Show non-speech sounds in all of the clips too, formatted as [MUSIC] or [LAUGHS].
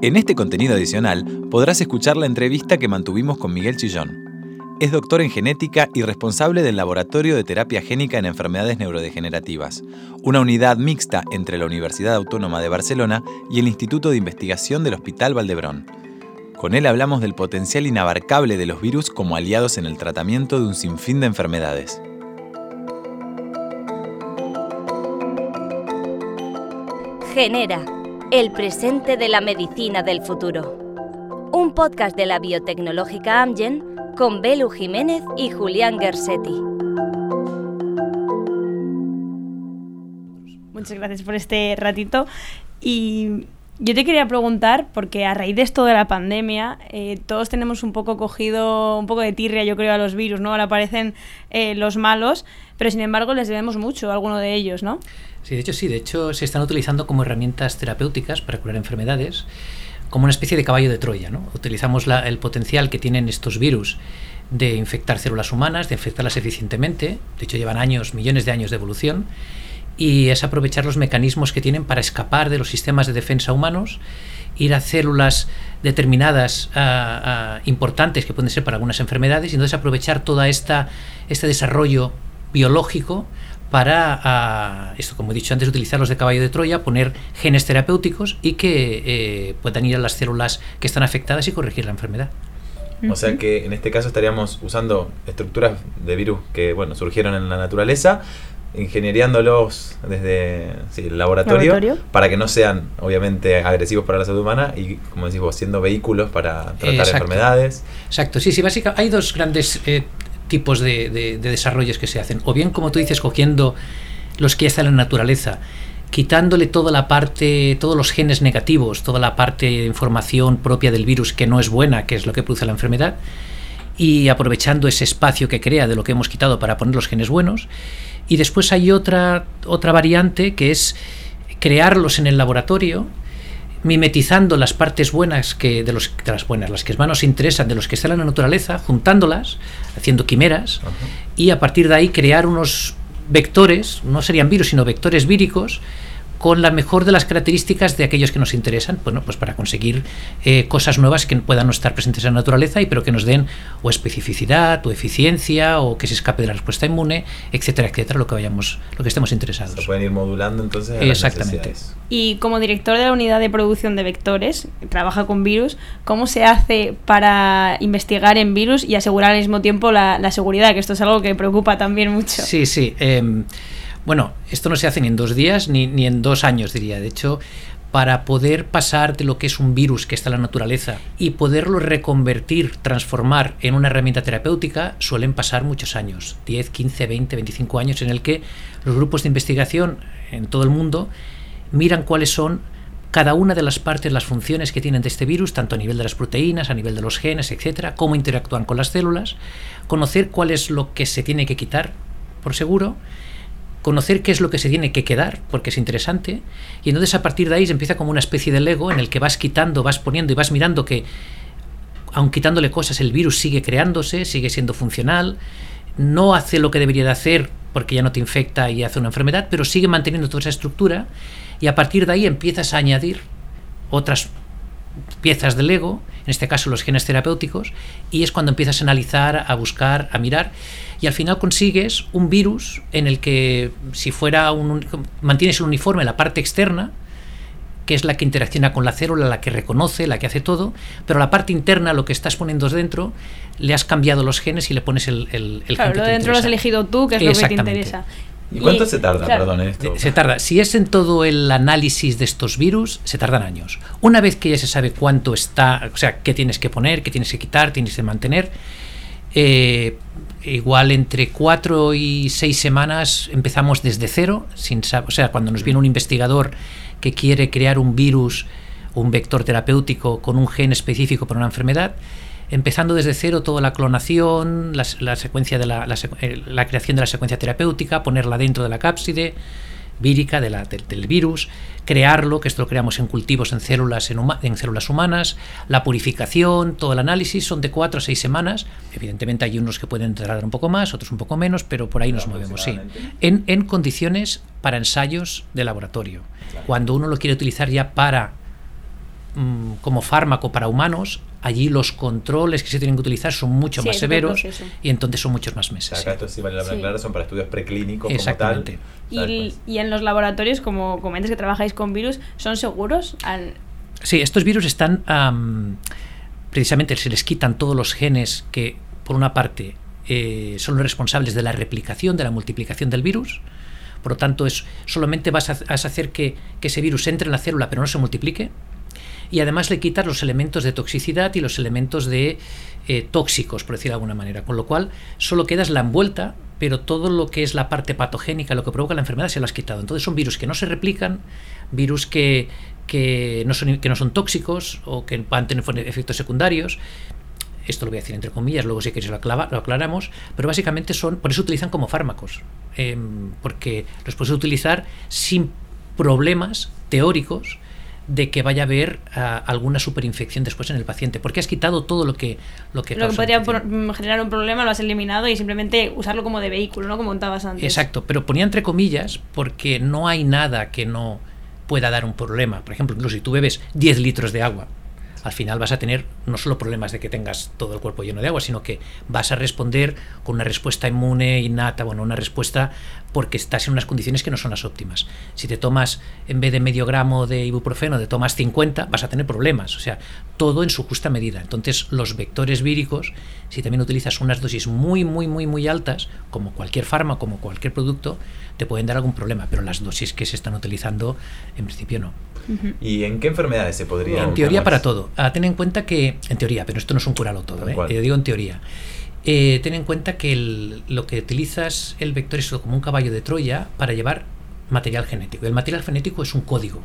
En este contenido adicional podrás escuchar la entrevista que mantuvimos con Miguel Chillón. Es doctor en genética y responsable del Laboratorio de Terapia Génica en Enfermedades Neurodegenerativas, una unidad mixta entre la Universidad Autónoma de Barcelona y el Instituto de Investigación del Hospital Valdebrón. Con él hablamos del potencial inabarcable de los virus como aliados en el tratamiento de un sinfín de enfermedades. Genera, el presente de la medicina del futuro. Un podcast de la biotecnológica Amgen con Belu Jiménez y Julián Gersetti. Muchas gracias por este ratito. Y yo te quería preguntar, porque a raíz de esto de la pandemia, eh, todos tenemos un poco cogido, un poco de tirria, yo creo, a los virus, ¿no? Ahora aparecen eh, los malos, pero sin embargo les debemos mucho a alguno de ellos, ¿no? Sí, de hecho sí, de hecho se están utilizando como herramientas terapéuticas para curar enfermedades, como una especie de caballo de Troya, ¿no? Utilizamos el potencial que tienen estos virus de infectar células humanas, de infectarlas eficientemente, de hecho llevan años, millones de años de evolución, y es aprovechar los mecanismos que tienen para escapar de los sistemas de defensa humanos, ir a células determinadas importantes que pueden ser para algunas enfermedades y entonces aprovechar todo este desarrollo biológico para, ah, esto como he dicho antes, utilizarlos de caballo de Troya, poner genes terapéuticos y que eh, puedan ir a las células que están afectadas y corregir la enfermedad. O sea que en este caso estaríamos usando estructuras de virus que bueno surgieron en la naturaleza, ingenieriándolos desde el laboratorio, para que no sean obviamente agresivos para la salud humana y, como decimos, siendo vehículos para tratar enfermedades. Exacto, sí, sí, básicamente hay dos grandes eh, tipos de, de, desarrollos que se hacen. O bien, como tú dices, cogiendo los que ya están en la naturaleza, quitándole toda la parte, todos los genes negativos, toda la parte de información propia del virus que no es buena, que es lo que produce la enfermedad, y aprovechando ese espacio que crea de lo que hemos quitado para poner los genes buenos. Y después hay otra, otra variante que es crearlos en el laboratorio, mimetizando las partes buenas que de, los, las buenas, las que más nos interesan, de los que están en la naturaleza, juntándolas, haciendo quimeras, y a partir de ahí crear unos vectores, no serían virus, sino vectores víricos, con la mejor de las características de aquellos que nos interesan, bueno, pues para conseguir eh, cosas nuevas que puedan no estar presentes en la naturaleza y pero que nos den o especificidad o eficiencia o que se escape de la respuesta inmune, etcétera, etcétera, lo que vayamos, lo que estemos interesados. Se pueden ir modulando entonces. Exactamente. y como director de la unidad de producción de vectores, trabaja con virus, ¿cómo se hace para investigar en virus y asegurar al mismo tiempo la, seguridad? Que esto es algo que preocupa también mucho. Sí, sí. Em, bueno, esto no se hace ni en dos días ni, ni en dos años, diría. De hecho, para poder pasar de lo que es un virus que está en la naturaleza y poderlo reconvertir, transformar en una herramienta terapéutica, suelen pasar muchos años, 10, 15, 20, 25 años, en el que los grupos de investigación en todo el mundo miran cuáles son cada una de las partes, las funciones que tienen de este virus, tanto a nivel de las proteínas, a nivel de los genes, etcétera, cómo interactúan con las células, conocer cuál es lo que se tiene que quitar, por seguro, conocer qué es lo que se tiene que quedar, porque es interesante, y entonces a partir de ahí se empieza como una especie de Lego en el que vas quitando, vas poniendo y vas mirando que, aun quitándole cosas, el virus sigue creándose, sigue siendo funcional, no hace lo que debería de hacer porque ya no te infecta y hace una enfermedad, pero sigue manteniendo toda esa estructura y a partir de ahí empiezas a añadir otras piezas del Lego, en este caso los genes terapéuticos, y es cuando empiezas a analizar, a buscar, a mirar, y al final consigues un virus en el que si fuera un mantienes un uniforme en la parte externa, que es la que interacciona con la célula, la que reconoce, la que hace todo, pero la parte interna, lo que estás poniendo dentro, le has cambiado los genes y le pones el, el, el claro, lo de dentro lo has elegido tú, que es lo que te interesa. ¿Y cuánto se tarda, perdón, esto? Se tarda. Si es en todo el análisis de estos virus, se tardan años. Una vez que ya se sabe cuánto está, o sea, qué tienes que poner, qué tienes que quitar, tienes que mantener, eh, igual entre cuatro y seis semanas empezamos desde cero, sin o sea, cuando nos viene un investigador que quiere crear un virus, un vector terapéutico con un gen específico para una enfermedad, empezando desde cero toda la clonación, la, secuencia de la, eh, la, creación de la secuencia terapéutica, ponerla dentro de la cápside vírica de la, del, virus, crearlo, que esto lo creamos en cultivos en células, en, en, células humanas, la purificación, todo el análisis son de cuatro a seis semanas. Evidentemente hay unos que pueden tardar un poco más, otros un poco menos, pero por ahí nos movemos, sí. En, en condiciones para ensayos de laboratorio. Cuando uno lo quiere utilizar ya para mm, como fármaco para humanos, allí los controles que se tienen que utilizar son mucho Sí, más severos proceso. y entonces son muchos más meses. acá sí vale la Sí. aclarar, son para estudios preclínicos Exactamente. como tal. Y, pues, y en los laboratorios, como comentas que trabajáis con virus, ¿son seguros? Al- Sí, estos virus están am, precisamente se les quitan todos los genes que, por una parte, eh, son los responsables de la replicación, de la multiplicación del virus. Por lo tanto, es, solamente vas a, vas a hacer que, que ese virus entre en la célula pero no se multiplique. Y además le quitas los elementos de toxicidad y los elementos de eh, tóxicos, por decirlo de alguna manera. Con lo cual, solo quedas la envuelta, pero todo lo que es la parte patogénica, lo que provoca la enfermedad, se lo has quitado. Entonces son virus que no se replican, virus que, que, no, son, que no son tóxicos o que van a tener efectos secundarios. Esto lo voy a decir entre comillas, luego si queréis lo, aclava- lo aclaramos, pero básicamente son, por eso utilizan como fármacos, em, porque los puedes utilizar sin problemas teóricos de que vaya a haber ah, alguna superinfección después en el paciente, porque has quitado todo lo que lo que, lo que podría por- mm, generar un problema lo has eliminado y simplemente usarlo como de vehículo, ¿no? Como contabas antes. Exacto, pero ponía entre comillas porque no hay nada que no pueda dar un problema. Por ejemplo, incluso si tú bebes 10 litros de agua, al final vas a tener no solo problemas de que tengas todo el cuerpo lleno de agua, sino que vas a responder con una respuesta inmune innata, bueno, una respuesta porque estás en unas condiciones que no son las óptimas. Si te tomas, en vez de medio gramo de ibuprofeno, te tomas 50, vas a tener problemas. O sea, todo en su justa medida. Entonces, los vectores víricos, si también utilizas unas dosis muy, muy, muy, muy altas, como cualquier fármaco, como cualquier producto, te pueden dar algún problema. Pero las dosis que se están utilizando, en principio no. ¿Y en qué enfermedades se podría? En teoría para todo. Ah, ten en cuenta que, en teoría, pero esto no es un curalo todo, ¿eh? yo digo en teoría. Eh, ten en cuenta que el- lo que utilizas el vector es como un caballo de Troya para llevar material genético. El material genético es un código.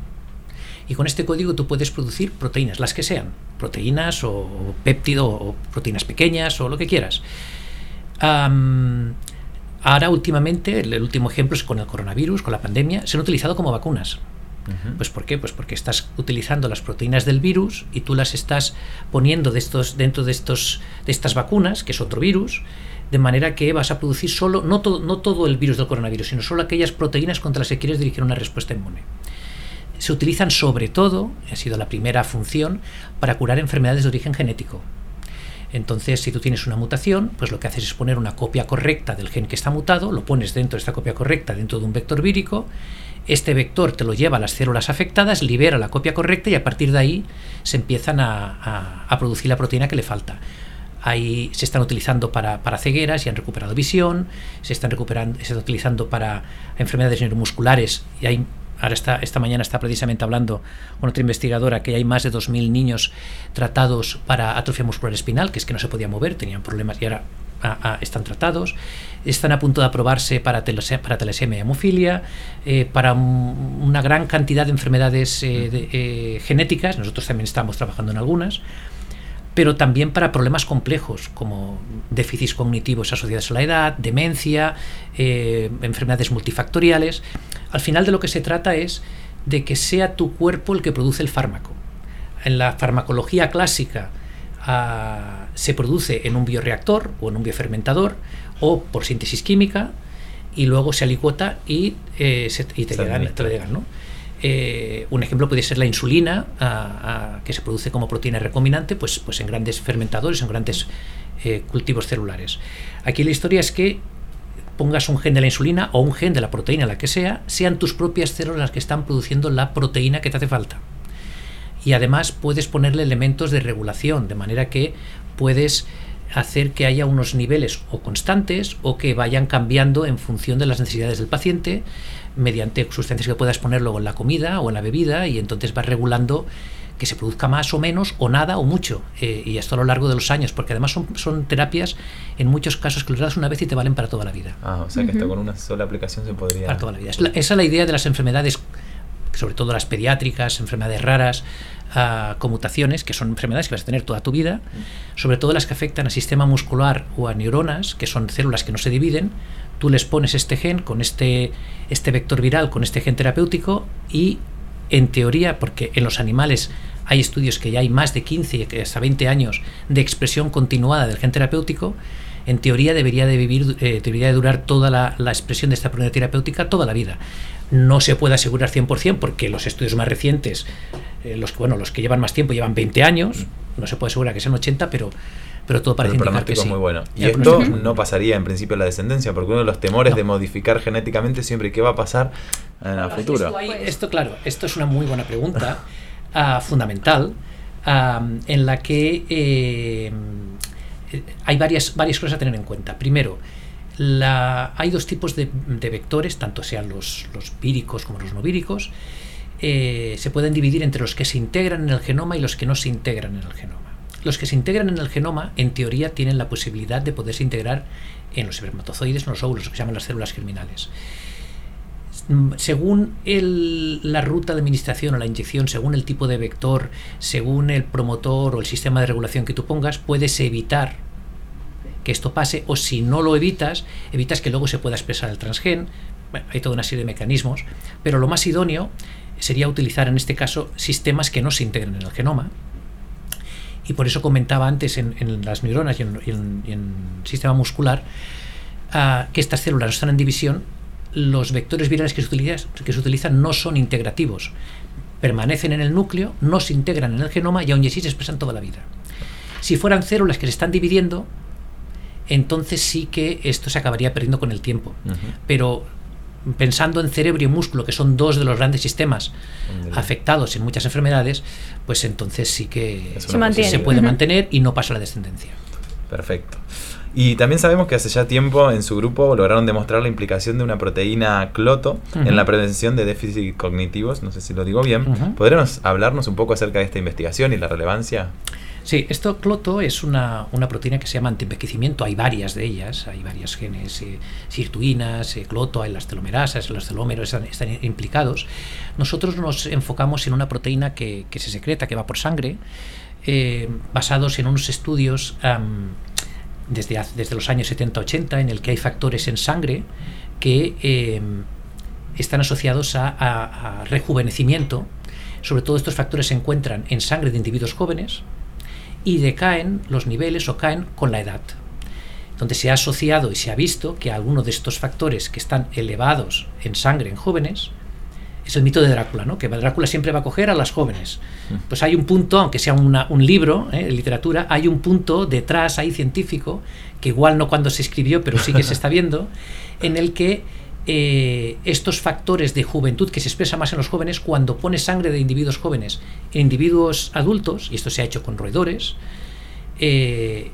Y con este código tú puedes producir proteínas, las que sean, proteínas o péptido o proteínas pequeñas o lo que quieras. Ahora últimamente, el, el último ejemplo es con el coronavirus, con la pandemia, se han utilizado como vacunas. Pues ¿por qué? Pues porque estás utilizando las proteínas del virus y tú las estás poniendo de estos, dentro de, estos, de estas vacunas, que es otro virus, de manera que vas a producir solo, no, todo no todo el virus del coronavirus, sino solo aquellas proteínas contra las que quieres dirigir una respuesta inmune. Se utilizan sobre todo, ha sido la primera función, para curar enfermedades de origen genético. Entonces, si tú tienes una mutación, pues lo que haces es poner una copia correcta del gen que está mutado, lo pones dentro de esta copia correcta, dentro de un vector vírico, este vector te lo lleva a las células afectadas, libera la copia correcta y a partir de ahí se empiezan a, producir la proteína que le falta. Ahí se están utilizando para, para cegueras y han recuperado visión, se están, recuperando, se están utilizando para enfermedades neuromusculares y hay Ahora está, esta mañana está precisamente hablando con otra investigadora que hay más de 2.000 niños tratados para atrofia muscular espinal, que es que no se podía mover, tenían problemas y ahora ah, ah, están tratados. Están a punto de aprobarse para, para telesemia y hemofilia, eh, para un- una gran cantidad de enfermedades eh, eh, genéticas. Nosotros también estamos trabajando en algunas pero también para problemas complejos como déficits cognitivos asociados a la edad, demencia, enfermedades multifactoriales. Al final de lo que se trata es de que sea tu cuerpo el que produce el fármaco. En la farmacología clásica ah, se produce en un bioreactor o en un biofermentador o por síntesis química y luego se alicuota y, eh, se- y te, llegan, te llegan, ¿no? Eh, un ejemplo puede ser la insulina, ah, ah, que se produce como proteína recombinante, pues, pues en grandes fermentadores, en grandes eh, cultivos celulares. Aquí la historia es que pongas un gen de la insulina o un gen de la proteína, la que sea, sean tus propias células las que están produciendo la proteína que te hace falta. Y además puedes ponerle elementos de regulación, de manera que puedes hacer que haya unos niveles o constantes o que vayan cambiando en función de las necesidades del paciente mediante sustancias que puedas poner luego en la comida o en la bebida y entonces vas regulando que se produzca más o menos o nada o mucho eh, y esto a lo largo de los años porque además son, son terapias en muchos casos que los das una vez y te valen para toda la vida Ah, o sea que hasta con una sola aplicación se podría. para toda la vida. Es la- esa es la idea de las enfermedades, sobre todo las pediátricas, enfermedades raras, ah, conmutaciones, que son enfermedades que vas a tener toda tu vida, sobre todo las que afectan al sistema muscular o a neuronas, que son células que no se dividen. Tú les pones este gen con este, este vector viral, con este gen terapéutico y en teoría, porque en los animales hay estudios que ya hay más de 15 y que hasta 20 años de expresión continuada del gen terapéutico, en teoría debería de vivir, eh, debería de durar toda la, la expresión de esta proteína terapéutica toda la vida. No se puede asegurar 100% porque los estudios más recientes, eh, los, bueno, los que llevan más tiempo llevan 20 años, no se puede asegurar que sean 80, pero, pero todo parece el indicar que sí. muy bueno. Y esto pronóstico- no pasaría en principio en la descendencia, porque uno de los temores No. de modificar genéticamente siempre qué va a pasar en el futuro. Esto, hay- esto, claro, esto es una muy buena pregunta, [LAUGHS] ah, fundamental, en la que eh, hay varias, varias cosas a tener en cuenta. Primero, hay dos tipos de, vectores, tanto sean los, víricos como los no víricos. eh, se pueden dividir entre los que se integran en el genoma y los que no se integran en el genoma. Los que se integran en el genoma, en teoría, tienen la posibilidad de poderse integrar en los espermatozoides, en los óvulos, lo que se llaman las células germinales según la ruta de administración o la inyección, según el tipo de vector, según el promotor o el sistema de regulación que tú pongas, puedes evitar que esto pase o si no lo evitas, evitas que luego se pueda expresar el transgen. Hay toda una serie de mecanismos, pero lo más idóneo sería utilizar en este caso sistemas que no se integren en el genoma. Y por eso comentaba antes en, las neuronas y en, en- en sistema muscular ah, que estas células no están en división, los vectores virales que se, utilizan, que se utilizan no son integrativos. Permanecen en el núcleo, no se integran en el genoma y aún así se expresan toda la vida. Si fueran células que se están dividiendo, entonces sí que esto se acabaría perdiendo con el tiempo. Pero pensando en cerebro y músculo, que son dos de los grandes sistemas afectados en muchas enfermedades, pues entonces sí que Se mantiene. se puede mantener y no pasa la descendencia. Perfecto. Y también sabemos que hace ya tiempo en su grupo lograron demostrar la implicación de una proteína cloto en la prevención de déficits cognitivos, no sé si lo digo bien. Ujú. ¿Podríamos hablarnos un poco acerca de esta investigación y la relevancia? Sí, esto cloto es una, una proteína que se llama antienvejecimiento. Hay varias de ellas, hay varias genes, eh, sirtuinas, eh, cloto, hay las telomerasas, los telómeros están, implicados. Nosotros nos enfocamos en una proteína que, que se secreta, que va por sangre, eh, basados en unos estudios desde, desde los años 70-80 en el que hay factores en sangre que eh, están asociados a rejuvenecimiento. Sobre todo estos factores se encuentran en sangre de individuos jóvenes y decaen los niveles o caen con la edad. Donde se ha asociado y se ha visto que algunos de estos factores que están elevados en sangre en jóvenes es el mito de Drácula, ¿no? que Drácula siempre va a coger a las jóvenes. Pues hay un punto, aunque sea una- un libro ¿eh? de literatura, hay un punto detrás ahí científico, que igual no cuando se escribió, pero sí que se está viendo, en el que eh, estos factores de juventud que se expresan más en los jóvenes, cuando pone sangre de individuos jóvenes en individuos adultos, y esto se ha hecho con roedores, eh,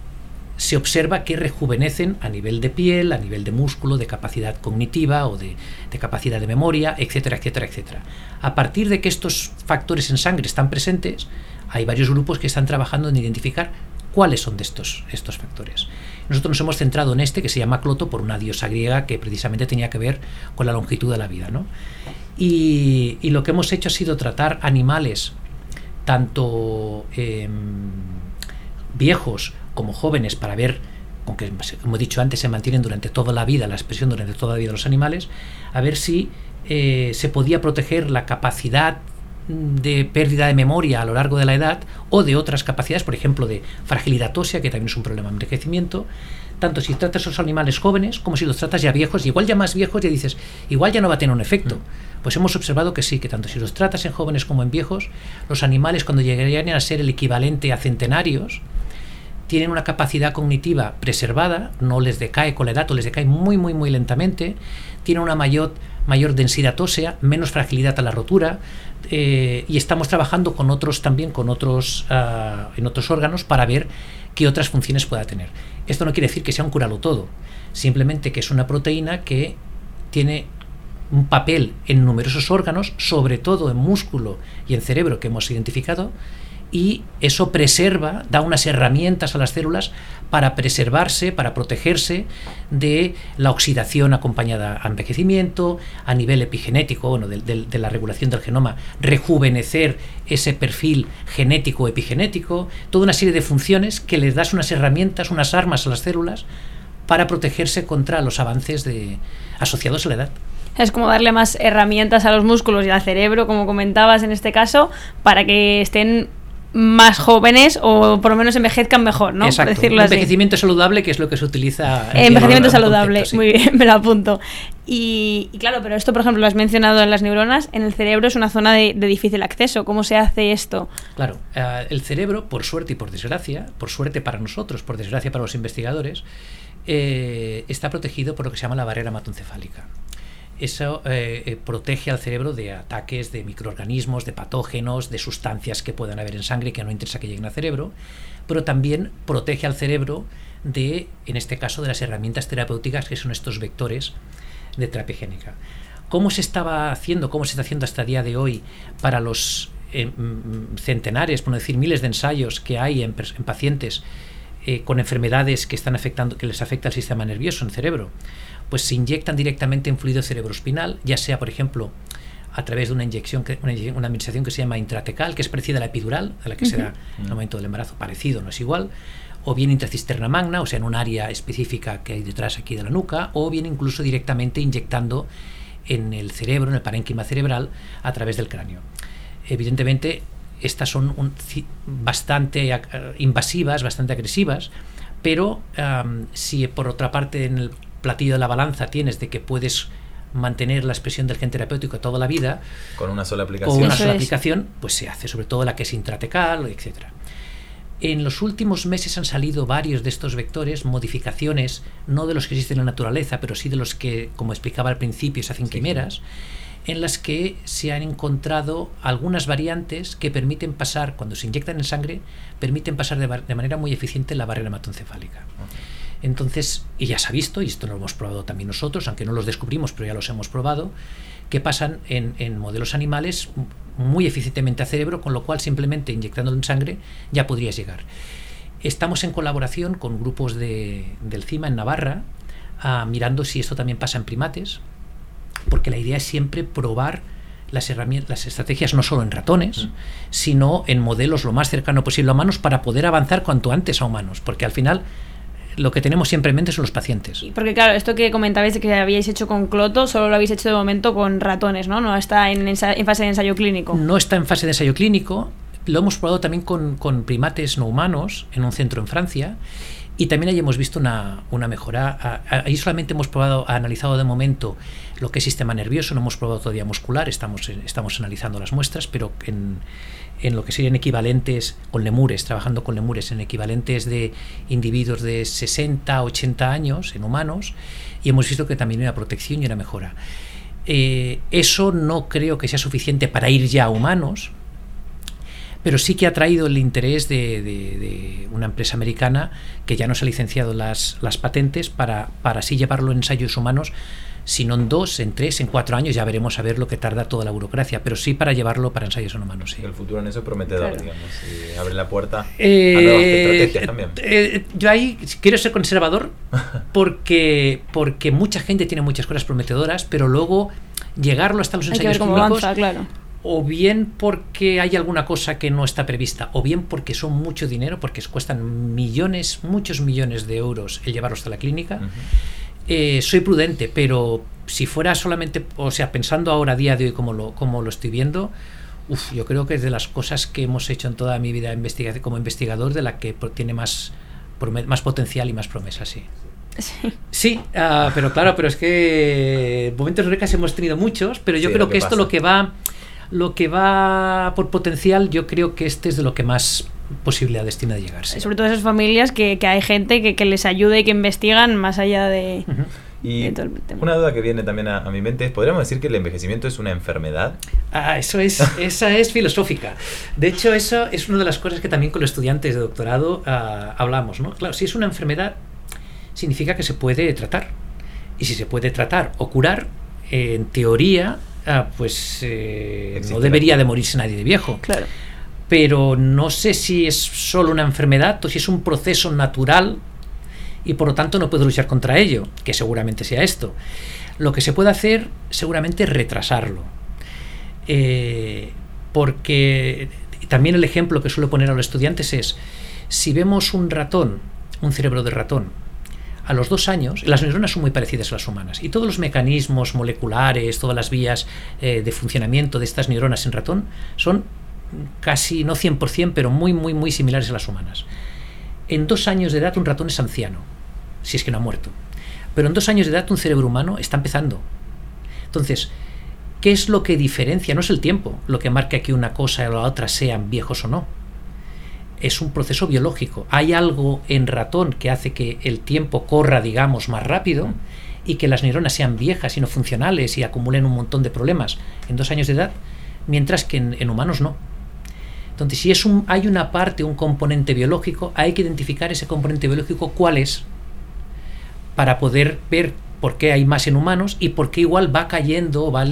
se observa que rejuvenecen a nivel de piel, a nivel de músculo, de capacidad cognitiva o de, de capacidad de memoria, etcétera, etcétera, etcétera. A partir de que estos factores en sangre están presentes, hay varios grupos que están trabajando en identificar cuáles son de estos, estos factores. Nosotros nos hemos centrado en este que se llama Cloto por una diosa griega que precisamente tenía que ver con la longitud de la vida. ¿no? Y, lo que hemos hecho ha sido tratar animales tanto em, viejos como jóvenes para ver, aunque como he dicho antes, se mantienen durante toda la vida, la expresión durante toda la vida de los animales, a ver si eh, se podía proteger la capacidad de pérdida de memoria a lo largo de la edad o de otras capacidades, por ejemplo, de fragilidad ósea, que también es un problema de envejecimiento, tanto si tratas a esos animales jóvenes como si los tratas ya viejos, igual ya más viejos ya dices, igual ya no va a tener un efecto. Pues hemos observado que sí, que tanto si los tratas en jóvenes como en viejos, los animales cuando llegarían a ser el equivalente a centenarios, tienen una capacidad cognitiva preservada, no les decae con la edad les decae muy, muy, muy lentamente, tienen una mayor, mayor densidad ósea, menos fragilidad a la rotura, eh, y estamos trabajando con otros también, con otros, ah, en otros órganos, para ver qué otras funciones pueda tener. Esto no quiere decir que sea un curalo todo, simplemente que es una proteína que tiene un papel en numerosos órganos, sobre todo en músculo y en cerebro que hemos identificado, y eso preserva, da unas herramientas a las células para preservarse, para protegerse de la oxidación acompañada a envejecimiento, a nivel epigenético, bueno, de, de, de la regulación del genoma, rejuvenecer ese perfil genético epigenético, toda una serie de funciones que les das unas herramientas, unas armas a las células para protegerse contra los avances de, asociados a la edad. Es como darle más herramientas a los músculos y al cerebro, como comentabas en este caso, para que estén más jóvenes o por lo menos envejezcan mejor, ¿no? Exacto. decirlo así. envejecimiento saludable, que es lo que se utiliza. Envejecimiento saludable, concepto, sí. muy bien, [LAUGHS] me lo apunto. Y, y claro, pero esto, por ejemplo, lo has mencionado en las neuronas, en el cerebro es una zona de, de difícil acceso. ¿Cómo se hace esto? Claro, eh, el cerebro, por suerte y por desgracia, por suerte para nosotros, por desgracia para los investigadores, eh, está protegido por lo que se llama la barrera hematoencefálica. Eso eh, eh, protege al cerebro de ataques de microorganismos, de patógenos, de sustancias que puedan haber en sangre que no interesa que lleguen al cerebro, pero también protege al cerebro de, en este caso, de las herramientas terapéuticas que son estos vectores de terapia. ¿Cómo se estaba haciendo, cómo se está haciendo hasta el día de hoy para los eh, mm, centenares, por no decir miles de ensayos que hay en pacientes eh, con enfermedades que están afectando, que les afecta el sistema nervioso, en el cerebro? Pues se inyectan directamente en fluido cerebroespinal, ya sea, por ejemplo, a través de una inyección, que, una administración que se llama intratecal, que es parecida a la epidural, a la que se da en el momento del embarazo, parecido, no es igual, o bien intracisterna magna, o sea, en un área específica que hay detrás aquí de la nuca, o bien incluso directamente inyectando en el cerebro, en el parénquima cerebral, a través del cráneo. Evidentemente, estas son un- bastante invasivas, bastante agresivas, pero si por otra parte en el platillo de la balanza tienes de que puedes mantener la expresión del gen terapéutico toda la vida, Con una sola con aplicación. una Eso sola es. aplicación, pues se hace, sobre todo la que es intratecal, etcétera. En los últimos meses han salido varios de estos vectores, modificaciones, no de los que existen en la naturaleza, pero sí de los que, como explicaba al principio, se hacen quimeras, en las que se han encontrado algunas variantes que permiten pasar, cuando se inyectan en sangre, permiten pasar de, manera muy eficiente la barrera hematoencefálica. Entonces, y ya se ha visto, y esto lo hemos probado también nosotros, aunque no los descubrimos, pero ya los hemos probado, que pasan en, en modelos animales muy eficientemente a cerebro, con lo cual simplemente inyectándolo en sangre ya podrías llegar. Estamos en colaboración con grupos de, del CIMA en Navarra, ah, mirando si esto también pasa en primates, porque la idea es siempre probar las herramientas, las estrategias no solo en ratones, Mm. sino en modelos lo más cercano posible a humanos para poder avanzar cuanto antes a humanos, porque al final lo que tenemos siempre en mente son los pacientes. Y Porque claro, esto que comentabais de que habíais hecho con cloto, solo lo habéis hecho de momento con ratones, ¿no? No está en, fase de ensayo clínico. No está en fase de ensayo clínico, lo hemos probado también con, con primates no humanos en un centro en Francia y también ahí hemos visto una, una mejora. Ahí solamente hemos probado, analizado de momento lo que es sistema nervioso, no hemos probado todavía muscular, estamos, estamos analizando las muestras, pero en, en lo que serían equivalentes con lemures, trabajando con lemures, en equivalentes de individuos de 60, 80 años en humanos, y hemos visto que también hay una protección y una mejora. Eh, eso no creo que sea suficiente para ir ya a humanos, pero sí que ha traído el interés de, de- de una empresa americana que ya nos ha licenciado las, las patentes para, para así llevarlo en ensayos humanos, si no en dos, en tres, en cuatro años, ya veremos a ver lo que tarda toda la burocracia, pero sí para llevarlo para ensayos en humanos. sí. El futuro en eso es prometedor, Claro. digamos, y abre la puerta a nuevas Eh, estrategias también. eh, yo ahí quiero ser conservador [LAUGHS] porque, porque mucha gente tiene muchas cosas prometedoras, pero luego llegarlo hasta los Hay que ensayos ver cómo clínicos avanza, claro. O bien porque hay alguna cosa que no está prevista, o bien porque son mucho dinero, porque cuestan millones, muchos millones de euros el llevarlo hasta la clínica. Eh, soy prudente, pero si fuera solamente, o sea, pensando ahora a día de hoy como lo, como lo estoy viendo, uf, yo creo que es de las cosas que hemos hecho en toda mi vida investiga- como investigador, de la que tiene más, más potencial y más promesa, sí. Sí. Sí, ah, pero claro, pero es que momentos recas hemos tenido muchos, pero yo Sí, creo que, que esto pasa. lo que va lo que va por potencial, yo creo que este es de lo que más posibilidades tiene de llegar. sí. Sobre todo esas familias que, que hay gente que, que les ayuda y que investigan más allá de... Y de todo el tema. una duda que viene también a, a mi mente es, ¿podríamos decir que el envejecimiento es una enfermedad? Ah, eso es, [LAUGHS] esa es filosófica. De hecho, eso es una de las cosas que también con los estudiantes de doctorado ah, hablamos, ¿no? Claro, si es una enfermedad, significa que se puede tratar. Y si se puede tratar o curar, eh, en teoría, ah, pues eh, no debería de morirse nadie de viejo. Claro. Pero no sé si es solo una enfermedad o si es un proceso natural y por lo tanto no puedo luchar contra ello, que seguramente sea esto. Lo que se puede hacer seguramente es retrasarlo. Eh, porque también el ejemplo que suelo poner a los estudiantes es, si vemos un ratón, un cerebro de ratón, a los dos años, las neuronas son muy parecidas a las humanas y todos los mecanismos moleculares, todas las vías eh, de funcionamiento de estas neuronas en ratón son casi, no 100%, pero muy, muy, muy similares a las humanas. En dos años de edad un ratón es anciano, si es que no ha muerto. Pero en dos años de edad un cerebro humano está empezando. Entonces, ¿qué es lo que diferencia? No es el tiempo lo que marca que una cosa o la otra sean viejos o no. Es un proceso biológico. Hay algo en ratón que hace que el tiempo corra, digamos, más rápido y que las neuronas sean viejas y no funcionales y acumulen un montón de problemas en dos años de edad, mientras que en, humanos no. Entonces, si es un, hay una parte, un componente biológico, hay que identificar ese componente biológico cuál es para poder ver por qué hay más en humanos y por qué igual va cayendo, va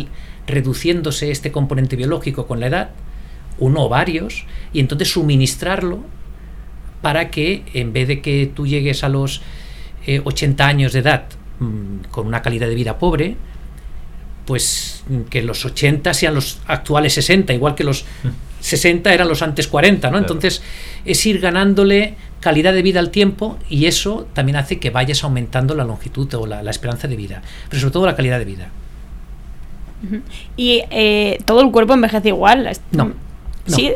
reduciéndose este componente biológico con la edad, uno o varios, y entonces suministrarlo para que en vez de que tú llegues a los 80 eh, años de edad mm, con una calidad de vida pobre, pues que los 80 sean los actuales 60, igual que los 60 eran los antes 40, ¿no? Entonces es ir ganándole calidad de vida al tiempo y eso también hace que vayas aumentando la longitud o la, esperanza de vida, pero sobre todo la calidad de vida. ¿Y eh, todo el cuerpo envejece igual? No. ¿Sí?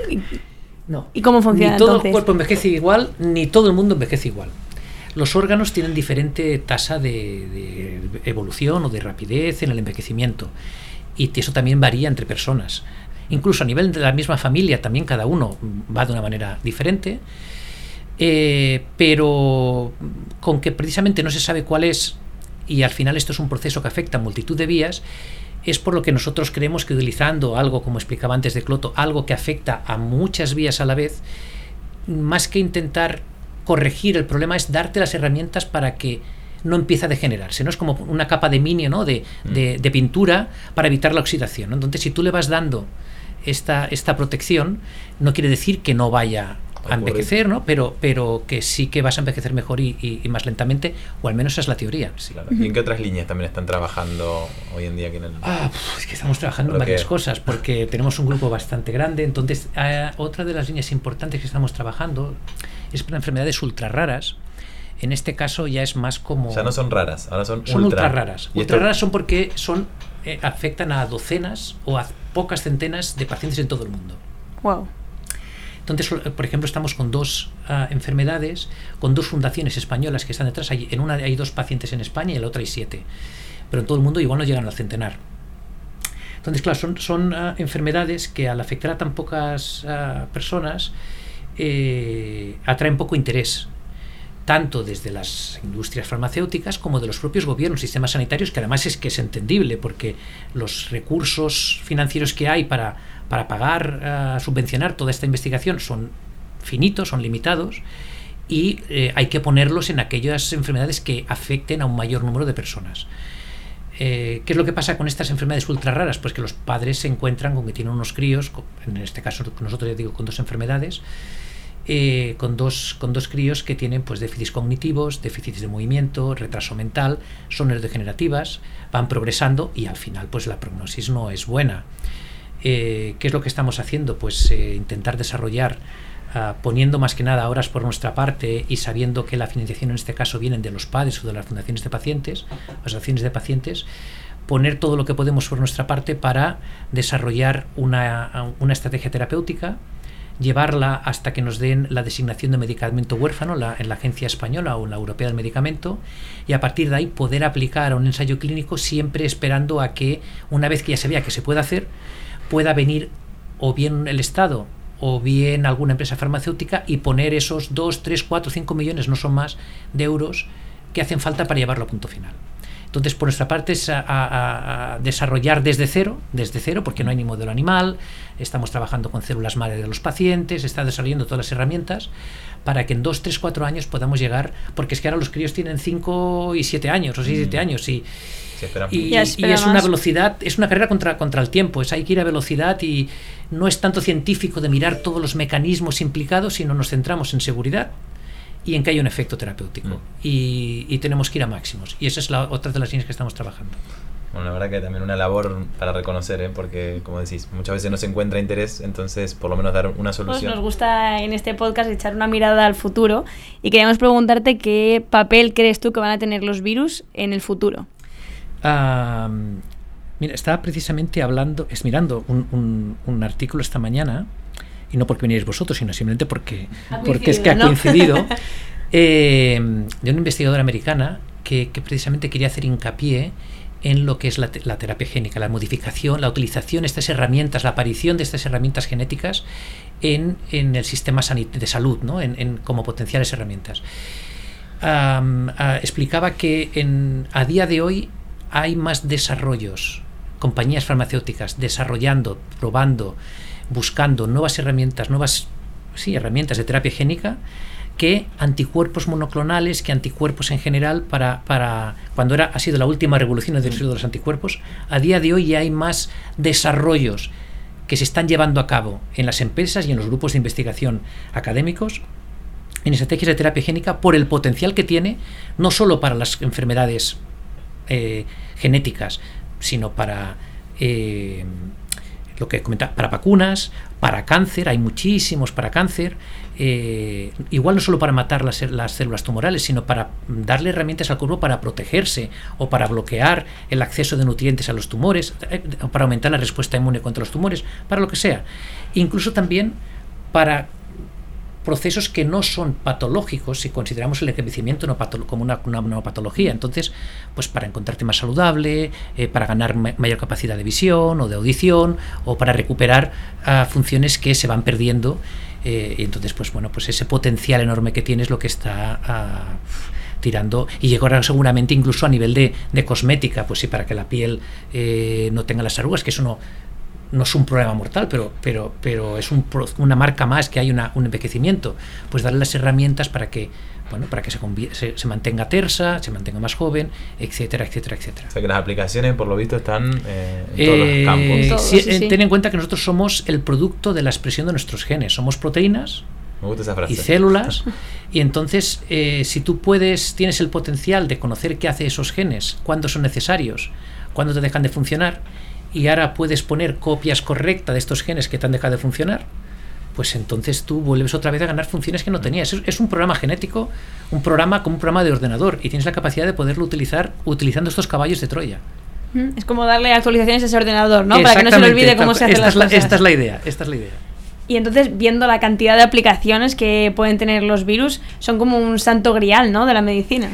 No. ¿Y cómo funciona Ni todo el cuerpo envejece igual, ni todo el mundo envejece igual. Los órganos tienen diferente tasa de, evolución o de rapidez en el envejecimiento. Y eso también varía entre personas. Incluso a nivel de la misma familia, también cada uno va de una manera diferente. Eh, pero con que precisamente no se sabe cuál es, y al final esto es un proceso que afecta a multitud de vías, es por lo que nosotros creemos que utilizando algo, como explicaba antes de Cloto, algo que afecta a muchas vías a la vez, más que intentar corregir el problema es darte las herramientas para que no empiece a degenerarse, ¿no? Es como una capa de minio, ¿no? De, mm. pintura para evitar la oxidación, Entonces, si tú le vas dando esta, esta protección, no quiere decir que no vaya a envejecer, ¿no? Pero, pero que sí que vas a envejecer mejor y, más lentamente, o al menos esa es la teoría. ¿Y en qué otras líneas también están trabajando hoy en día aquí en el... Ah, es que estamos trabajando en varias cosas, porque tenemos un grupo bastante grande, entonces ah, otra de las líneas importantes que estamos trabajando es para enfermedades ultra raras. En este caso ya es más como... O sea, no son raras, ahora son, son ultra, raras. Ultra raras son porque son eh, afectan a docenas o a pocas centenas de pacientes en todo el mundo. Wow. Entonces, por ejemplo, estamos con dos ah, enfermedades, con dos fundaciones españolas que están detrás. en una hay dos pacientes en España y en la otra hay siete. Pero en todo el mundo igual no llegan al centenar. Entonces, claro, son, son ah, enfermedades que al afectar a tan pocas personas eh, atraen poco interés tanto desde las industrias farmacéuticas como de los propios gobiernos, sistemas sanitarios, que además es que es entendible, porque los recursos financieros que hay para, para pagar, uh, subvencionar toda esta investigación son finitos, son limitados, y eh, hay que ponerlos en aquellas enfermedades que afecten a un mayor número de personas. Eh, ¿Qué es lo que pasa con estas enfermedades ultra raras? Pues que los padres se encuentran con que tienen unos críos, en este caso nosotros ya digo con dos enfermedades, eh, con, dos, con dos críos que tienen pues, déficits cognitivos, déficits de movimiento, retraso mental, son neurodegenerativas, van progresando y al final pues, la prognosis no es buena. Eh, ¿Qué es lo que estamos haciendo? Pues eh, intentar desarrollar, ah, poniendo más que nada horas por nuestra parte y sabiendo que la financiación en este caso viene de los padres o de las fundaciones de pacientes, asociaciones de pacientes, poner todo lo que podemos por nuestra parte para desarrollar una, una estrategia terapéutica llevarla hasta que nos den la designación de medicamento huérfano en la Agencia Española o en la Europea del Medicamento y a partir de ahí poder aplicar a un ensayo clínico siempre esperando a que una vez que ya se vea que se puede hacer pueda venir o bien el Estado o bien alguna empresa farmacéutica y poner esos 2, 3, 4, 5 millones, no son más, de euros que hacen falta para llevarlo a punto final. Entonces, por nuestra parte, es a, desarrollar desde cero, desde cero, porque no hay ni modelo animal, estamos trabajando con células madre de los pacientes, está desarrollando todas las herramientas para que en dos, tres, cuatro años podamos llegar, porque es que ahora los críos tienen 5 y 7 años, o 6 y 7 mm. años, y, y, es una velocidad, es una carrera contra, contra el tiempo, es hay que ir a velocidad y no es tanto científico de mirar todos los mecanismos implicados, sino nos centramos en seguridad, y en que hay un efecto terapéutico. Mm. Y, tenemos que ir a máximos. Y esa es la otra de las líneas que estamos trabajando. Bueno, la verdad que también una labor para reconocer, ¿eh? porque como decís, muchas veces no se encuentra interés, entonces por lo menos dar una pues solución. Pues nos gusta en este podcast echar una mirada al futuro y queríamos preguntarte qué papel crees tú que van a tener los virus en el futuro. Mira, estaba precisamente hablando, es mirando un, un, un artículo esta mañana y no porque vinierais vosotros, sino simplemente porque, porque es que ha coincidido, [LAUGHS] eh, de una investigadora americana que, precisamente quería hacer hincapié en lo que es la, terapia génica, la modificación, la utilización de estas herramientas, la aparición de estas herramientas genéticas en, el sistema de salud, ¿no? en, como potenciales herramientas. explicaba que en, a día de hoy hay más desarrollos, compañías farmacéuticas desarrollando, probando, buscando nuevas herramientas, nuevas sí, herramientas de terapia génica, que anticuerpos monoclonales, que anticuerpos en general, para, para cuando era, ha sido la última revolución del desarrollo de los anticuerpos, a día de hoy ya hay más desarrollos que se están llevando a cabo en las empresas y en los grupos de investigación académicos en estrategias de terapia génica por el potencial que tiene, no solo para las enfermedades eh, genéticas, sino para eh, lo que comenta, para vacunas, para cáncer, hay muchísimos para cáncer, eh, igual no solo para matar las, las, células tumorales, sino para darle herramientas al cuerpo para protegerse o para bloquear el acceso de nutrientes a los tumores, eh, para aumentar la respuesta inmune contra los tumores, para lo que sea. Incluso también para procesos que no son patológicos si consideramos el envejecimiento no como una, una, patología. Entonces, pues para encontrarte más saludable, eh, para ganar mayor capacidad de visión o de audición, o para recuperar ah, funciones que se van perdiendo. Eh, y entonces, pues bueno, pues ese potencial enorme que tienes lo que está ah, tirando y llegará seguramente incluso a nivel de, de, cosmética, pues sí, para que la piel eh, no tenga las arrugas, que eso no, no es un problema mortal, pero, pero, pero es un, una marca más que hay una, un envejecimiento, pues darle las herramientas para que, bueno, para que se, se, mantenga tersa, se mantenga más joven, etcétera, etcétera, etcétera. O sea que las aplicaciones, por lo visto, están eh, en todos los eh, campos. Eh, ten en cuenta que nosotros somos el producto de la expresión de nuestros genes, somos proteínas. Y células. Y entonces, si tú puedes, tienes el potencial de conocer qué hace esos genes, cuándo son necesarios, cuándo te dejan de funcionar, y ahora puedes poner copias correctas de estos genes que te han dejado de funcionar, pues entonces tú vuelves otra vez a ganar funciones que no tenías. Es, un programa genético, un programa como un programa de ordenador y tienes la capacidad de poderlo utilizar utilizando estos caballos de Troya. Es como darle actualizaciones a ese ordenador, ¿no? Para que no se le olvide cómo se hace las cosas. Esta es la idea, esta es la idea. Y entonces, viendo la cantidad de aplicaciones que pueden tener los virus, son como un santo grial, ¿no? De la medicina.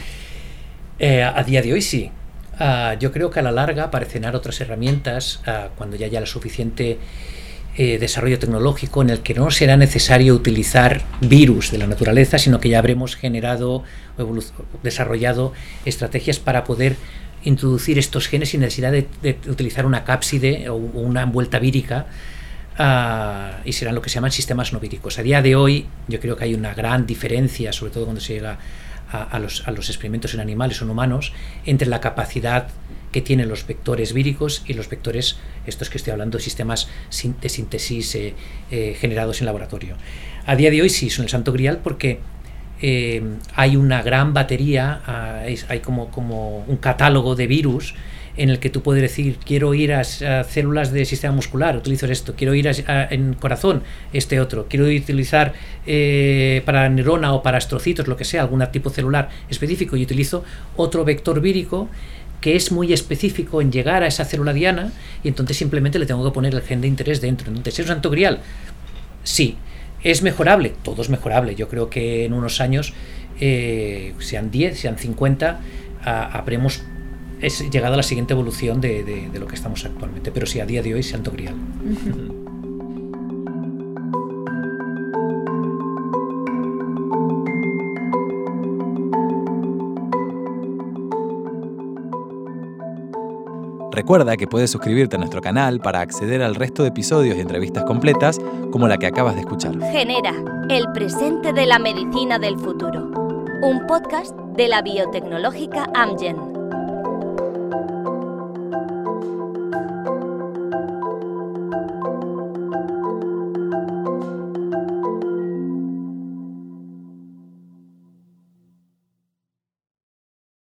Eh, a día de hoy sí. Ah, yo creo que a la larga aparecerán otras herramientas ah, cuando ya haya el suficiente eh, desarrollo tecnológico en el que no será necesario utilizar virus de la naturaleza, sino que ya habremos generado o desarrollado estrategias para poder introducir estos genes sin necesidad de, utilizar una cápside o una envuelta vírica. Ah, y serán lo que se llaman sistemas no víricos. A día de hoy yo creo que hay una gran diferencia, sobre todo cuando se llega a, los, experimentos en animales o en humanos entre la capacidad que tienen los vectores víricos y los vectores, estos que estoy hablando, sistemas de síntesis eh, eh, generados en laboratorio. A día de hoy sí son el santo grial porque eh, hay una gran batería, ah, hay como, como un catálogo de virus en el que tú puedes decir, quiero ir a, células del sistema muscular, utilizo esto, quiero ir a, en corazón, este otro, quiero utilizar eh, para neurona o para astrocitos, lo que sea, algún tipo celular específico y utilizo otro vector vírico que es muy específico en llegar a esa célula diana y entonces simplemente le tengo que poner el gen de interés dentro. Entonces, ¿es un santo grial? Sí. ¿Es mejorable? Todo es mejorable. Yo creo que en unos años, eh, sean 10, sean 50, habremos es llegado a la siguiente evolución de, lo que estamos actualmente. Pero sí, a día de hoy, Santo Grial. Recuerda que puedes suscribirte a nuestro canal para acceder al resto de episodios y entrevistas completas como la que acabas de escuchar. Genera, el presente de la medicina del futuro. Un podcast de la biotecnológica Amgen.